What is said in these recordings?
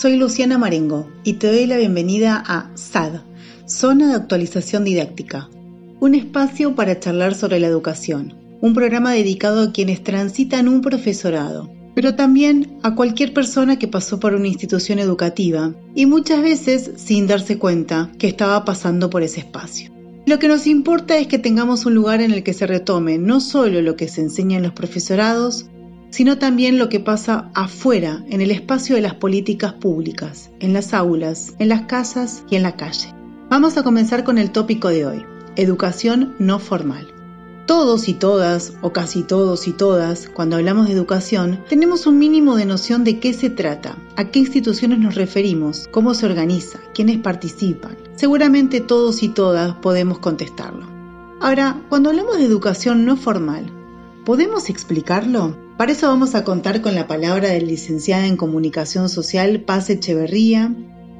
Soy Luciana Marengo y te doy la bienvenida a SAD, Zona de Actualización Didáctica, un espacio para charlar sobre la educación, un programa dedicado a quienes transitan un profesorado, pero también a cualquier persona que pasó por una institución educativa y muchas veces sin darse cuenta que estaba pasando por ese espacio. Lo que nos importa es que tengamos un lugar en el que se retome no solo lo que se enseña en los profesorados, sino también lo que pasa afuera, en el espacio de las políticas públicas, en las aulas, en las casas y en la calle. Vamos a comenzar con el tópico de hoy, educación no formal. Todos y todas, o casi todos y todas, cuando hablamos de educación, tenemos un mínimo de noción de qué se trata, a qué instituciones nos referimos, cómo se organiza, quiénes participan. Seguramente todos y todas podemos contestarlo. Ahora, cuando hablamos de educación no formal, ¿podemos explicarlo? Para eso vamos a contar con la palabra del licenciada en Comunicación Social Paz Echeverría,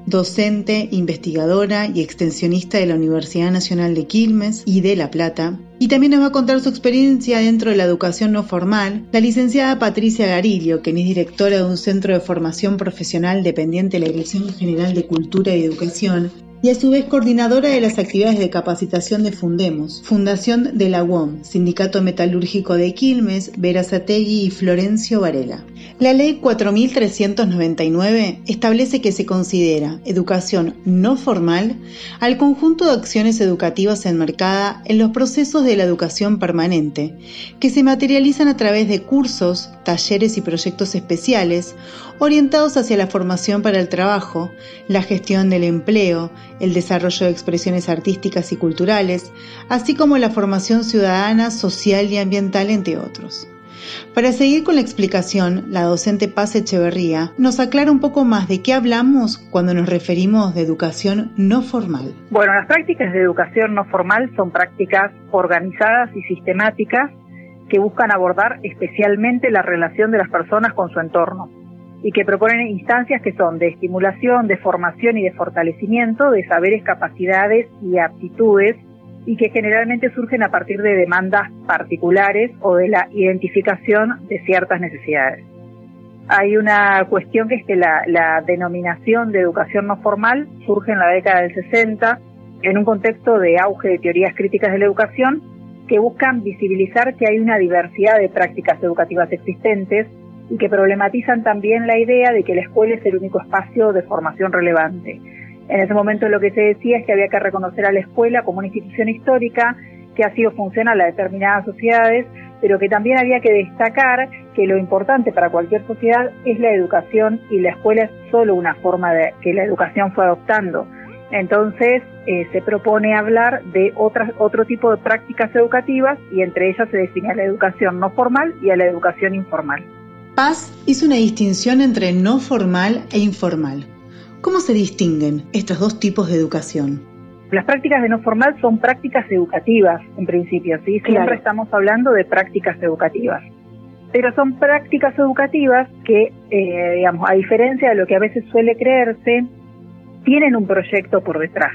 docente, investigadora y extensionista de la Universidad Nacional de Quilmes y de La Plata. Y también nos va a contar su experiencia dentro de la educación no formal, la licenciada Patricia Garillo, quien es directora de un centro de formación profesional dependiente de la Dirección General de Cultura y Educación y a su vez coordinadora de las actividades de capacitación de Fundemos, Fundación de la UOM, Sindicato Metalúrgico de Quilmes, Verazategui y Florencio Varela. La Ley 4399 establece que se considera educación no formal al conjunto de acciones educativas enmarcada en los procesos de la educación permanente, que se materializan a través de cursos, talleres y proyectos especiales orientados hacia la formación para el trabajo, la gestión del empleo, el desarrollo de expresiones artísticas y culturales, así como la formación ciudadana, social y ambiental, entre otros. Para seguir con la explicación, la docente Paz Echeverría nos aclara un poco más de qué hablamos cuando nos referimos de educación no formal. Bueno, las prácticas de educación no formal son prácticas organizadas y sistemáticas que buscan abordar especialmente la relación de las personas con su entorno y que proponen instancias que son de estimulación, de formación y de fortalecimiento de saberes, capacidades y aptitudes y que generalmente surgen a partir de demandas particulares o de la identificación de ciertas necesidades. Hay una cuestión que es que la, la denominación de educación no formal surge en la década del 60 en un contexto de auge de teorías críticas de la educación que buscan visibilizar que hay una diversidad de prácticas educativas existentes y que problematizan también la idea de que la escuela es el único espacio de formación relevante. En ese momento lo que se decía es que había que reconocer a la escuela como una institución histórica que ha sido funcional a determinadas sociedades, pero que también había que destacar que lo importante para cualquier sociedad es la educación y la escuela es solo una forma de que la educación fue adoptando. Entonces eh, se propone hablar de otras, otro tipo de prácticas educativas y entre ellas se define a la educación no formal y a la educación informal. Paz hizo una distinción entre no formal e informal. ¿Cómo se distinguen estos dos tipos de educación? Las prácticas de no formal son prácticas educativas, en principio, ¿sí? Siempre estamos hablando de prácticas educativas. Pero son prácticas educativas que, eh, digamos, a diferencia de lo que a veces suele creerse, tienen un proyecto por detrás.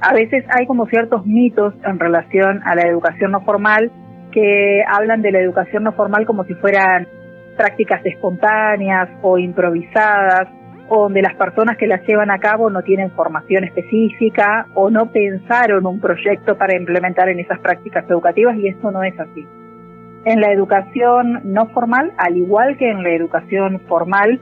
A veces hay como ciertos mitos en relación a la educación no formal que hablan de la educación no formal como si fueran prácticas espontáneas o improvisadas, donde las personas que las llevan a cabo no tienen formación específica o no pensaron un proyecto para implementar en esas prácticas educativas y eso no es así. En la educación no formal, al igual que en la educación formal,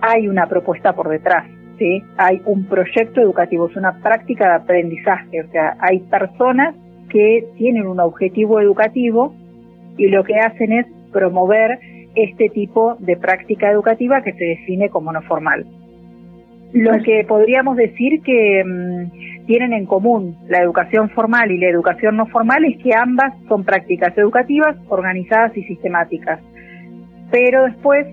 hay una propuesta por detrás, ¿sí? Hay un proyecto educativo, es una práctica de aprendizaje, o sea, hay personas que tienen un objetivo educativo y lo que hacen es promover este tipo de práctica educativa que se define como no formal. Lo que podríamos decir que mm, tienen en común la educación formal y la educación no formal es que ambas son prácticas educativas organizadas y sistemáticas, pero después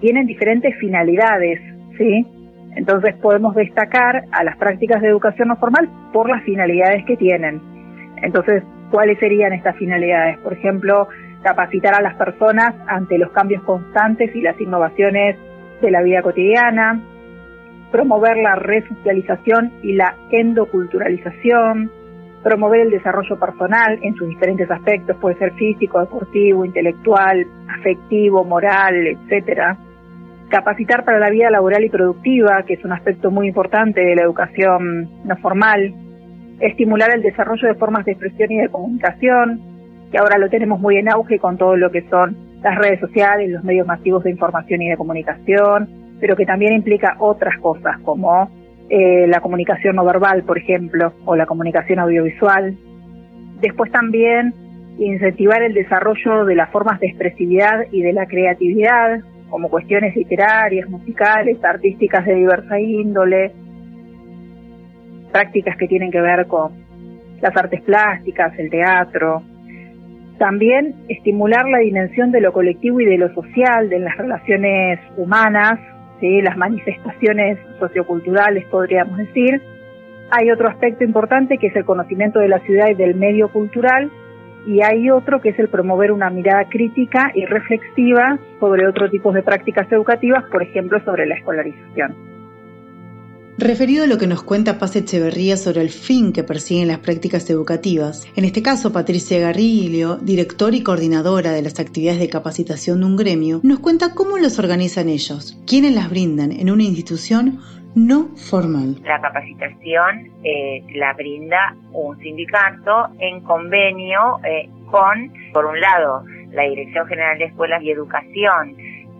tienen diferentes finalidades, ¿sí? Entonces podemos destacar a las prácticas de educación no formal por las finalidades que tienen. Entonces, ¿cuáles serían estas finalidades? Por ejemplo, capacitar a las personas ante los cambios constantes y las innovaciones de la vida cotidiana, promover la resocialización y la endoculturalización, promover el desarrollo personal en sus diferentes aspectos, puede ser físico, deportivo, intelectual, afectivo, moral, etcétera. capacitar para la vida laboral y productiva, que es un aspecto muy importante de la educación no formal, estimular el desarrollo de formas de expresión y de comunicación, que ahora lo tenemos muy en auge con todo lo que son las redes sociales, los medios masivos de información y de comunicación, pero que también implica otras cosas como eh, la comunicación no verbal, por ejemplo, o la comunicación audiovisual. Después también incentivar el desarrollo de las formas de expresividad y de la creatividad, como cuestiones literarias, musicales, artísticas de diversa índole, prácticas que tienen que ver con las artes plásticas, el teatro. También estimular la dimensión de lo colectivo y de lo social, de las relaciones humanas, ¿sí? las manifestaciones socioculturales, podríamos decir. Hay otro aspecto importante que es el conocimiento de la ciudad y del medio cultural, y hay otro que es el promover una mirada crítica y reflexiva sobre otro tipo de prácticas educativas, por ejemplo, sobre la escolarización. Referido a lo que nos cuenta Paz Echeverría sobre el fin que persiguen las prácticas educativas, en este caso Patricia Garrillo, director y coordinadora de las actividades de capacitación de un gremio, nos cuenta cómo los organizan ellos, quiénes las brindan en una institución no formal. La capacitación eh, la brinda un sindicato en convenio eh, con, por un lado, la Dirección General de Escuelas y Educación,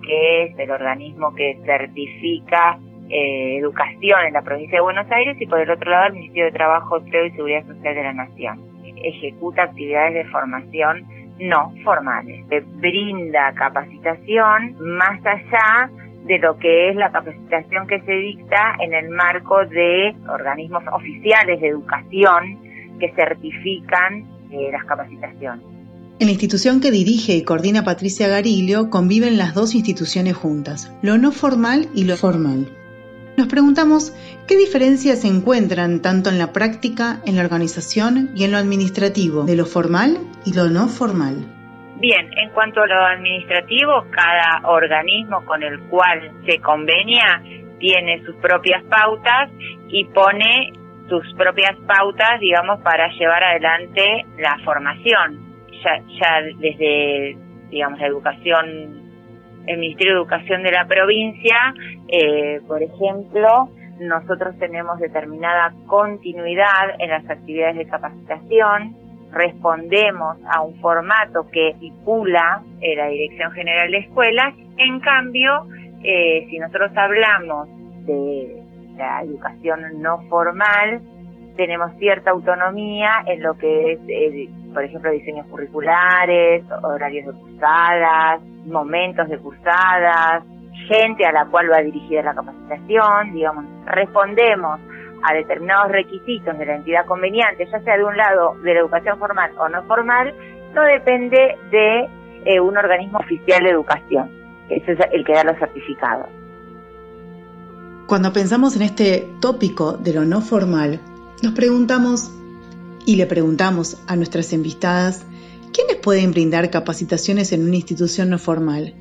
que es el organismo que certifica eh, educación en la provincia de Buenos Aires y por el otro lado el Ministerio de Trabajo, Empleo y Seguridad Social de la Nación. Ejecuta actividades de formación no formales. Brinda capacitación más allá de lo que es la capacitación que se dicta en el marco de organismos oficiales de educación que certifican eh, las capacitaciones. En la institución que dirige y coordina Patricia Garillo conviven las dos instituciones juntas, lo no formal y lo formal. Nos preguntamos qué diferencias se encuentran tanto en la práctica, en la organización y en lo administrativo de lo formal y lo no formal. Bien, en cuanto a lo administrativo, cada organismo con el cual se convenia tiene sus propias pautas y pone sus propias pautas, digamos, para llevar adelante la formación. Ya, ya desde, digamos, la educación el Ministerio de Educación de la provincia, eh, por ejemplo, nosotros tenemos determinada continuidad en las actividades de capacitación, respondemos a un formato que estipula eh, la Dirección General de Escuelas, en cambio, eh, si nosotros hablamos de la educación no formal, tenemos cierta autonomía en lo que es, por ejemplo, diseños curriculares, horarios de cursadas, momentos de cursadas, gente a la cual va dirigida la capacitación, digamos, respondemos a determinados requisitos de la entidad conveniente, ya sea de un lado de la educación formal o no formal, no depende de eh, un organismo oficial de educación, que es el que da los certificados. Cuando pensamos en este tópico de lo no formal, nos preguntamos y le preguntamos a nuestras invitadas, ¿quiénes pueden brindar capacitaciones en una institución no formal?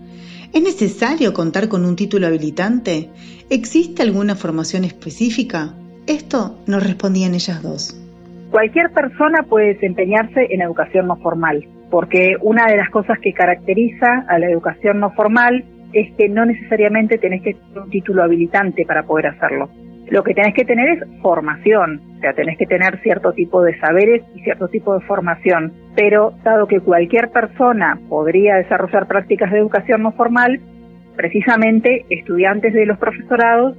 ¿Es necesario contar con un título habilitante? ¿Existe alguna formación específica? Esto nos respondían ellas dos. Cualquier persona puede desempeñarse en educación no formal, porque una de las cosas que caracteriza a la educación no formal es que no necesariamente tenés que tener un título habilitante para poder hacerlo. Lo que tenés que tener es formación, o sea, tenés que tener cierto tipo de saberes y cierto tipo de formación. Pero dado que cualquier persona podría desarrollar prácticas de educación no formal, precisamente estudiantes de los profesorados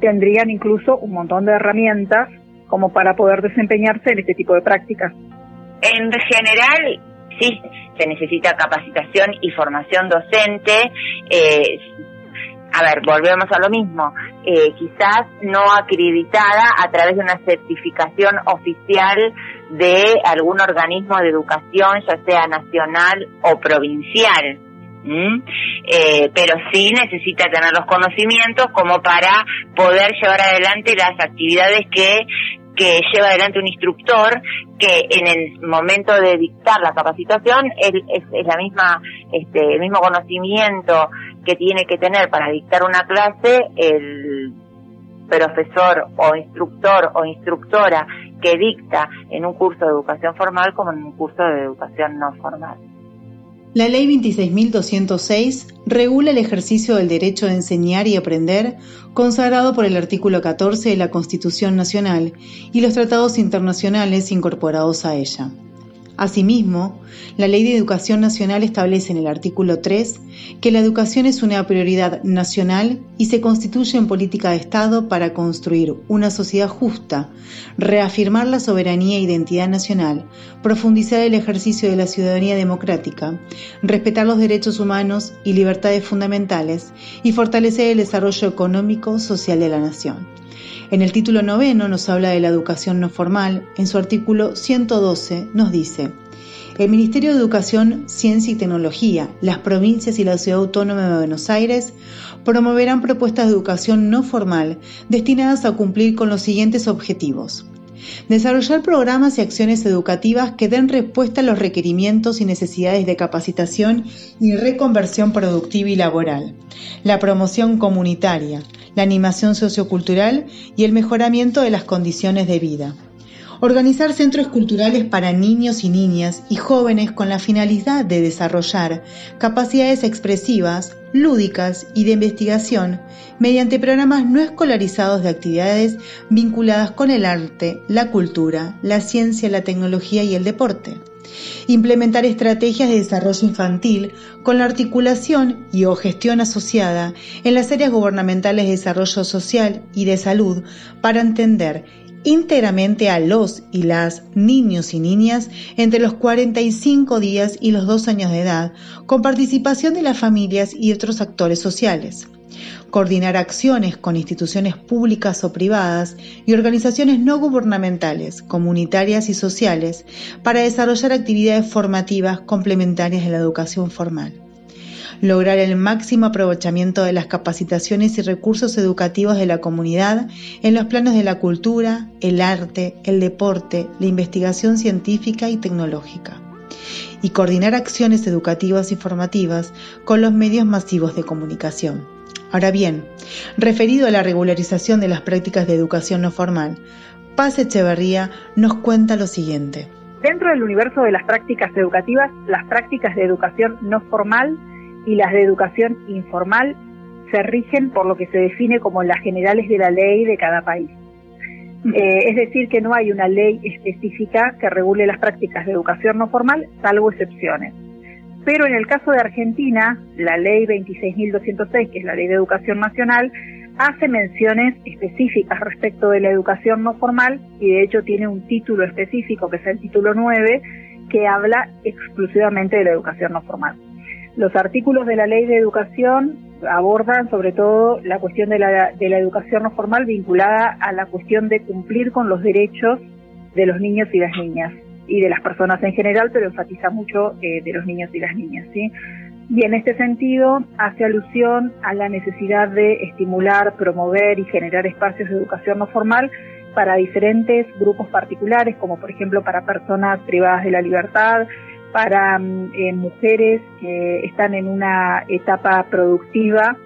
tendrían incluso un montón de herramientas como para poder desempeñarse en este tipo de prácticas. En general, sí, se necesita capacitación y formación docente. Eh, a ver, volvemos a lo mismo, eh, quizás no acreditada a través de una certificación oficial de algún organismo de educación, ya sea nacional o provincial. Eh, pero sí necesita tener los conocimientos como para poder llevar adelante las actividades que que lleva adelante un instructor que en el momento de dictar la capacitación es, la misma este el mismo conocimiento que tiene que tener para dictar una clase el profesor o instructor o instructora que dicta en un curso de educación formal como en un curso de educación no formal. La Ley 26.206 regula el ejercicio del derecho de enseñar y aprender, consagrado por el artículo 14 de la Constitución Nacional y los tratados internacionales incorporados a ella. Asimismo, la Ley de Educación Nacional establece en el artículo 3 que la educación es una prioridad nacional y se constituye en política de Estado para construir una sociedad justa, reafirmar la soberanía e identidad nacional, profundizar el ejercicio de la ciudadanía democrática, respetar los derechos humanos y libertades fundamentales y fortalecer el desarrollo económico social de la nación. En el título noveno nos habla de la educación no formal. En su artículo 112 nos dice, el Ministerio de Educación, Ciencia y Tecnología, las provincias y la Ciudad Autónoma de Buenos Aires promoverán propuestas de educación no formal destinadas a cumplir con los siguientes objetivos. Desarrollar programas y acciones educativas que den respuesta a los requerimientos y necesidades de capacitación y reconversión productiva y laboral. La promoción comunitaria, la animación sociocultural y el mejoramiento de las condiciones de vida. Organizar centros culturales para niños y niñas y jóvenes con la finalidad de desarrollar capacidades expresivas, lúdicas y de investigación mediante programas no escolarizados de actividades vinculadas con el arte, la cultura, la ciencia, la tecnología y el deporte. Implementar estrategias de desarrollo infantil con la articulación y o gestión asociada en las áreas gubernamentales de desarrollo social y de salud para entender íntegramente a los y las niños y niñas entre los 45 días y los 2 años de edad, con participación de las familias y otros actores sociales coordinar acciones con instituciones públicas o privadas y organizaciones no gubernamentales, comunitarias y sociales para desarrollar actividades formativas complementarias de la educación formal. Lograr el máximo aprovechamiento de las capacitaciones y recursos educativos de la comunidad en los planos de la cultura, el arte, el deporte, la investigación científica y tecnológica y coordinar acciones educativas y formativas con los medios masivos de comunicación. Ahora bien, referido a la regularización de las prácticas de educación no formal, Paz Echeverría nos cuenta lo siguiente. Dentro del universo de las prácticas educativas, las prácticas de educación no formal y las de educación informal se rigen por lo que se define como las generales de la ley de cada país. Eh, es decir, que no hay una ley específica que regule las prácticas de educación no formal, salvo excepciones. Pero en el caso de Argentina, la ley 26.206, que es la ley de educación nacional, hace menciones específicas respecto de la educación no formal y de hecho tiene un título específico, que es el título 9, que habla exclusivamente de la educación no formal. Los artículos de la ley de educación abordan sobre todo la cuestión de la, de la educación no formal vinculada a la cuestión de cumplir con los derechos de los niños y las niñas y de las personas en general, pero enfatiza mucho eh, de los niños y las niñas, ¿sí? Y en este sentido hace alusión a la necesidad de estimular, promover y generar espacios de educación no formal para diferentes grupos particulares, como por ejemplo para personas privadas de la libertad, para mm, eh, mujeres que están en una etapa productiva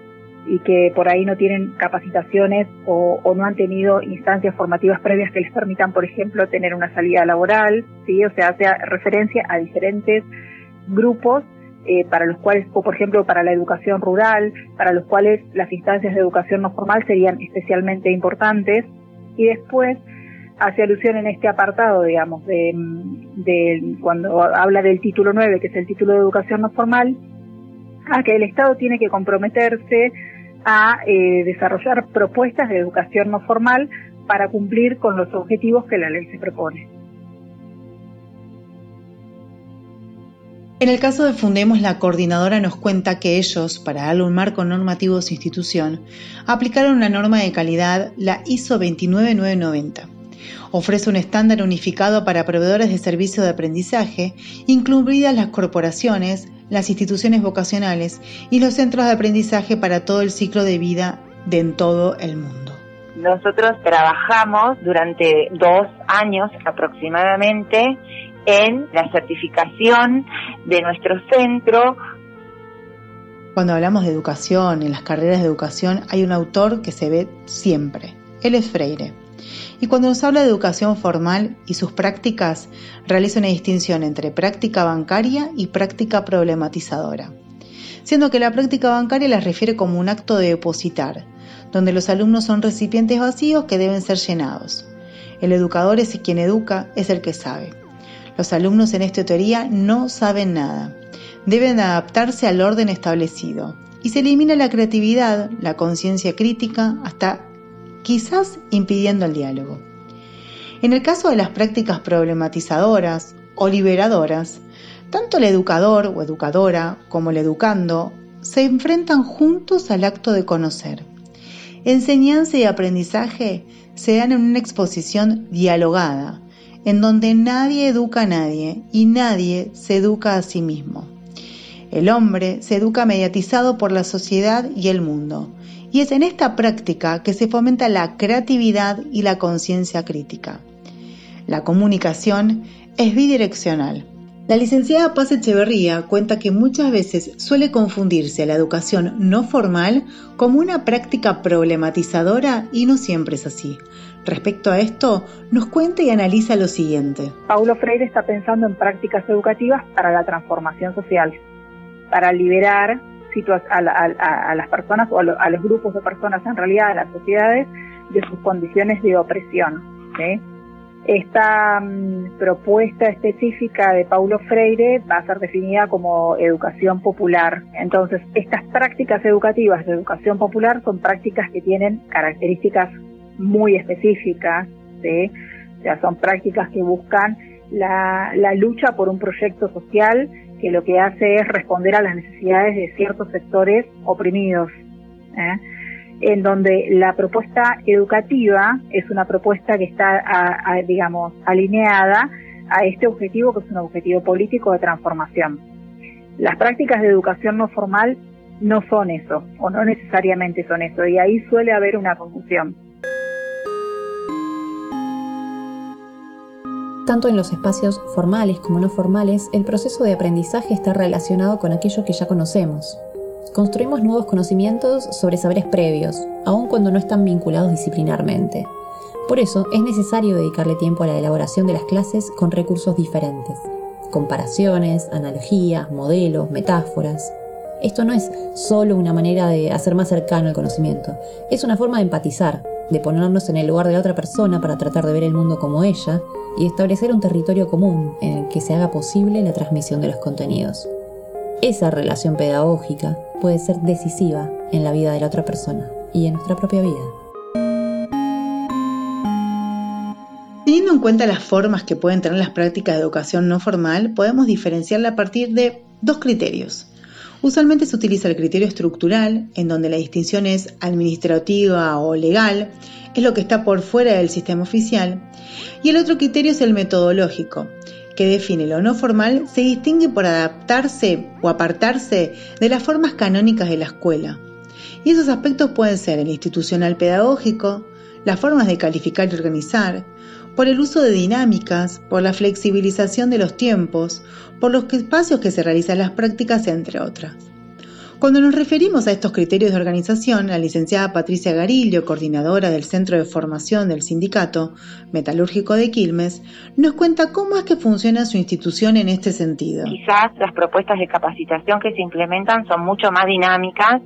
y que por ahí no tienen capacitaciones o, no han tenido instancias formativas previas que les permitan, por ejemplo, tener una salida laboral, ¿sí? O sea, hace referencia a diferentes grupos eh, para los cuales, o por ejemplo, para la educación rural, para los cuales las instancias de educación no formal serían especialmente importantes. Y después hace alusión en este apartado, digamos, de, de cuando habla del título 9, que es el título de educación no formal, a que el Estado tiene que comprometerse a eh, desarrollar propuestas de educación no formal para cumplir con los objetivos que la ley se propone. En el caso de Fundemos, la coordinadora nos cuenta que ellos, para darle un marco normativo a su institución, aplicaron una norma de calidad, la ISO 29990 Ofrece un estándar unificado para proveedores de servicios de aprendizaje, incluidas las corporaciones, las instituciones vocacionales y los centros de aprendizaje para todo el ciclo de vida de en todo el mundo. Nosotros trabajamos durante dos años aproximadamente en la certificación de nuestro centro. Cuando hablamos de educación, en las carreras de educación, hay un autor que se ve siempre. Él es Freire Y cuando nos habla de educación formal y sus prácticas, realiza una distinción entre práctica bancaria y práctica problematizadora, siendo que la práctica bancaria la refiere como un acto de depositar, donde los alumnos son recipientes vacíos que deben ser llenados. El educador es quien educa, es el que sabe. Los alumnos en esta teoría no saben nada. Deben adaptarse al orden establecido. Y se elimina la creatividad, la conciencia crítica, hasta quizás impidiendo el diálogo. En el caso de las prácticas problematizadoras o liberadoras, tanto el educador o educadora como el educando se enfrentan juntos al acto de conocer. Enseñanza y aprendizaje se dan en una exposición dialogada, en donde nadie educa a nadie y nadie se educa a sí mismo. El hombre se educa mediatizado por la sociedad y el mundo, y es en esta práctica que se fomenta la creatividad y la conciencia crítica. La comunicación es bidireccional la licenciada Paz Echeverría cuenta que muchas veces suele confundirse la educación no formal como una práctica problematizadora y no siempre es así. Respecto a esto, nos cuenta y analiza lo siguiente. Paulo Freire está pensando en prácticas educativas para la transformación social, para liberar a, las personas o a, los grupos de personas, en realidad a las sociedades, de sus condiciones de opresión. Esta mm, propuesta específica de Paulo Freire va a ser definida como educación popular. Entonces, estas prácticas educativas de educación popular son prácticas que tienen características muy específicas, sea, son prácticas que buscan la, lucha por un proyecto social que lo que hace es responder a las necesidades de ciertos sectores oprimidos. ¿eh? en donde la propuesta educativa es una propuesta que está, digamos, alineada a este objetivo que es un objetivo político de transformación. Las prácticas de educación no formal no son eso, o no necesariamente son eso, y ahí suele haber una confusión. Tanto en los espacios formales como no formales, el proceso de aprendizaje está relacionado con aquello que ya conocemos, Construimos nuevos conocimientos sobre saberes previos, aun cuando no están vinculados disciplinarmente. Por eso es necesario dedicarle tiempo a la elaboración de las clases con recursos diferentes. Comparaciones, analogías, modelos, metáforas. Esto no es solo una manera de hacer más cercano el conocimiento, es una forma de empatizar, de ponernos en el lugar de la otra persona para tratar de ver el mundo como ella y establecer un territorio común en el que se haga posible la transmisión de los contenidos. Esa relación pedagógica puede ser decisiva en la vida de la otra persona y en nuestra propia vida. Teniendo en cuenta las formas que pueden tener las prácticas de educación no formal, podemos diferenciarla a partir de dos criterios. Usualmente se utiliza el criterio estructural, en donde la distinción es administrativa o legal, es lo que está por fuera del sistema oficial, y el otro criterio es el metodológico, que define lo no formal se distingue por adaptarse o apartarse de las formas canónicas de la escuela. Y esos aspectos pueden ser el institucional pedagógico, las formas de calificar y organizar, por el uso de dinámicas, por la flexibilización de los tiempos, por los espacios que se realizan las prácticas, entre otras. Cuando nos referimos a estos criterios de organización, la licenciada Patricia Garillo, coordinadora del Centro de Formación del Sindicato Metalúrgico de Quilmes, nos cuenta cómo es que funciona su institución en este sentido. Quizás las propuestas de capacitación que se implementan son mucho más dinámicas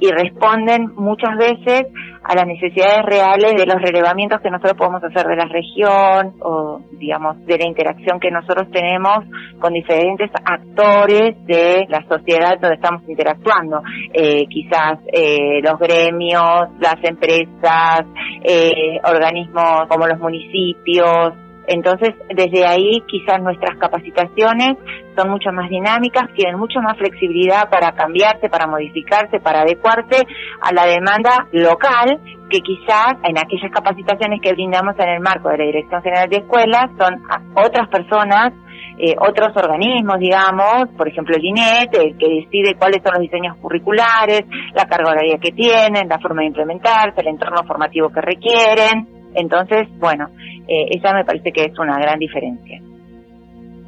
y responden muchas veces a las necesidades reales de los relevamientos que nosotros podemos hacer de la región o, digamos, de la interacción que nosotros tenemos con diferentes actores de la sociedad donde estamos interactuando. Eh, quizás eh, los gremios, las empresas, eh, organismos como los municipios, entonces, desde ahí quizás nuestras capacitaciones son mucho más dinámicas, tienen mucho más flexibilidad para cambiarse, para modificarse, para adecuarse a la demanda local que quizás en aquellas capacitaciones que brindamos en el marco de la Dirección General de Escuelas son otras personas eh, otros organismos, digamos, por ejemplo el INET, el que decide cuáles son los diseños curriculares, la carga horaria que tienen, la forma de implementarse, el entorno formativo que requieren. Entonces, bueno, eh, esa me parece que es una gran diferencia.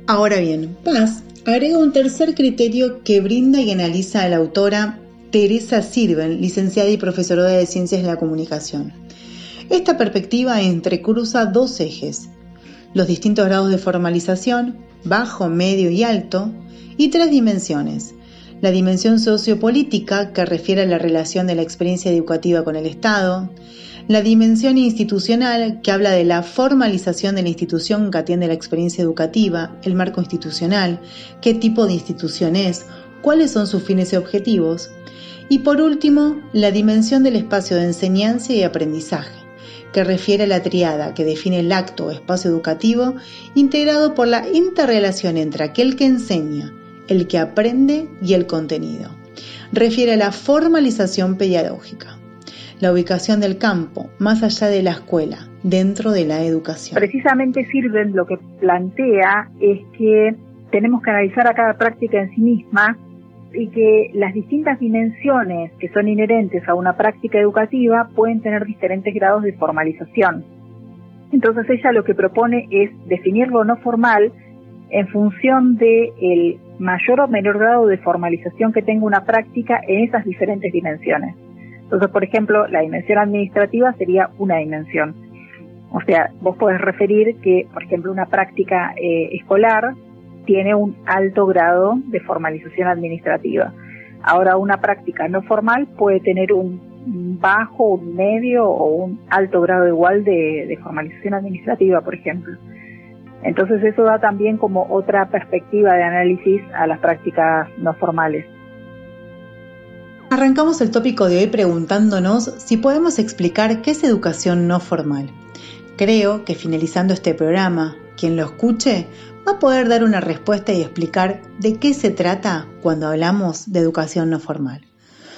Ahora bien, Paz agrega un tercer criterio que brinda y analiza la autora Teresa Sirven, licenciada y profesora de Ciencias de la Comunicación. Esta perspectiva entrecruza dos ejes, los distintos grados de formalización, bajo, medio y alto, y tres dimensiones. La dimensión sociopolítica, que refiere a la relación de la experiencia educativa con el Estado, la dimensión institucional, que habla de la formalización de la institución que atiende la experiencia educativa, el marco institucional, qué tipo de institución es, cuáles son sus fines y objetivos. Y por último, la dimensión del espacio de enseñanza y aprendizaje, que refiere a la triada que define el acto o espacio educativo integrado por la interrelación entre aquel que enseña, el que aprende y el contenido. Refiere a la formalización pedagógica la ubicación del campo, más allá de la escuela, dentro de la educación. Precisamente Sirven lo que plantea es que tenemos que analizar a cada práctica en sí misma y que las distintas dimensiones que son inherentes a una práctica educativa pueden tener diferentes grados de formalización. Entonces ella lo que propone es definir lo no formal en función de el mayor o menor grado de formalización que tenga una práctica en esas diferentes dimensiones. Entonces, por ejemplo, la dimensión administrativa sería una dimensión. O sea, vos podés referir que, por ejemplo, una práctica eh, escolar tiene un alto grado de formalización administrativa. Ahora, una práctica no formal puede tener un bajo, un medio o un alto grado igual de, de formalización administrativa, por ejemplo. Entonces eso da también como otra perspectiva de análisis a las prácticas no formales. Arrancamos el tópico de hoy preguntándonos si podemos explicar qué es educación no formal. Creo que finalizando este programa, quien lo escuche va a poder dar una respuesta y explicar de qué se trata cuando hablamos de educación no formal.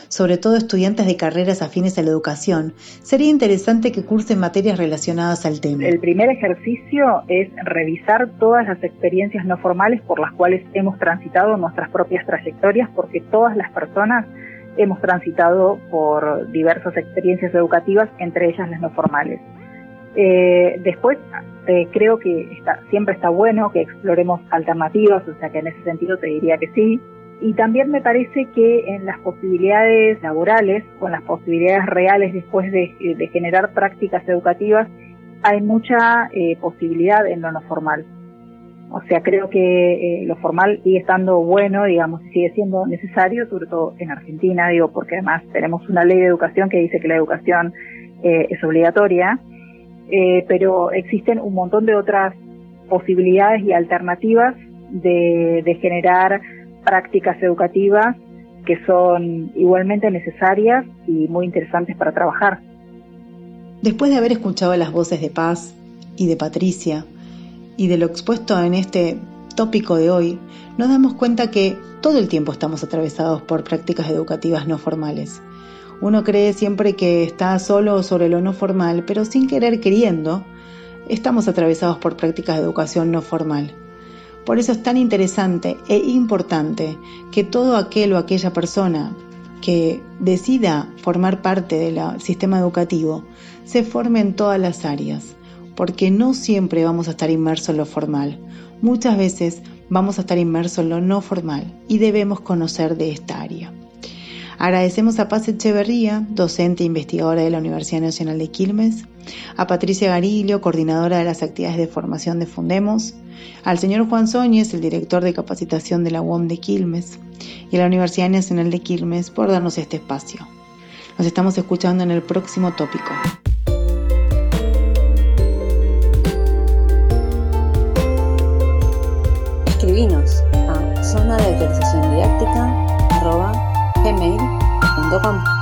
Sobre todo estudiantes de carreras afines a la educación, sería interesante que cursen materias relacionadas al tema. El primer ejercicio es revisar todas las experiencias no formales por las cuales hemos transitado nuestras propias trayectorias, porque todas las personas hemos transitado por diversas experiencias educativas, entre ellas las no formales. Eh, después, eh, creo que está, siempre está bueno que exploremos alternativas, o sea que en ese sentido te diría que sí. Y también me parece que en las posibilidades laborales, con las posibilidades reales después de, generar prácticas educativas, hay mucha eh, posibilidad en lo no formal. O sea, creo que eh, lo formal sigue estando bueno, digamos, sigue siendo necesario, sobre todo en Argentina, digo, porque además tenemos una ley de educación que dice que la educación eh, es obligatoria, eh, pero existen un montón de otras posibilidades y alternativas de, de generar prácticas educativas que son igualmente necesarias y muy interesantes para trabajar. Después de haber escuchado las voces de Paz y de Patricia, y de lo expuesto en este tópico de hoy, nos damos cuenta que todo el tiempo estamos atravesados por prácticas educativas no formales. Uno cree siempre que está solo sobre lo no formal, pero sin querer queriendo, estamos atravesados por prácticas de educación no formal. Por eso es tan interesante e importante que todo aquel o aquella persona que decida formar parte del sistema educativo se forme en todas las áreas, porque no siempre vamos a estar inmersos en lo formal. Muchas veces vamos a estar inmersos en lo no formal y debemos conocer de esta área. Agradecemos a Paz Echeverría, docente e investigadora de la Universidad Nacional de Quilmes, a Patricia Garillo, coordinadora de las actividades de formación de Fundemos, al señor Juan Soñez, el director de capacitación de la UOM de Quilmes, y a la Universidad Nacional de Quilmes por darnos este espacio. Nos estamos escuchando en el próximo tópico. gmail.com.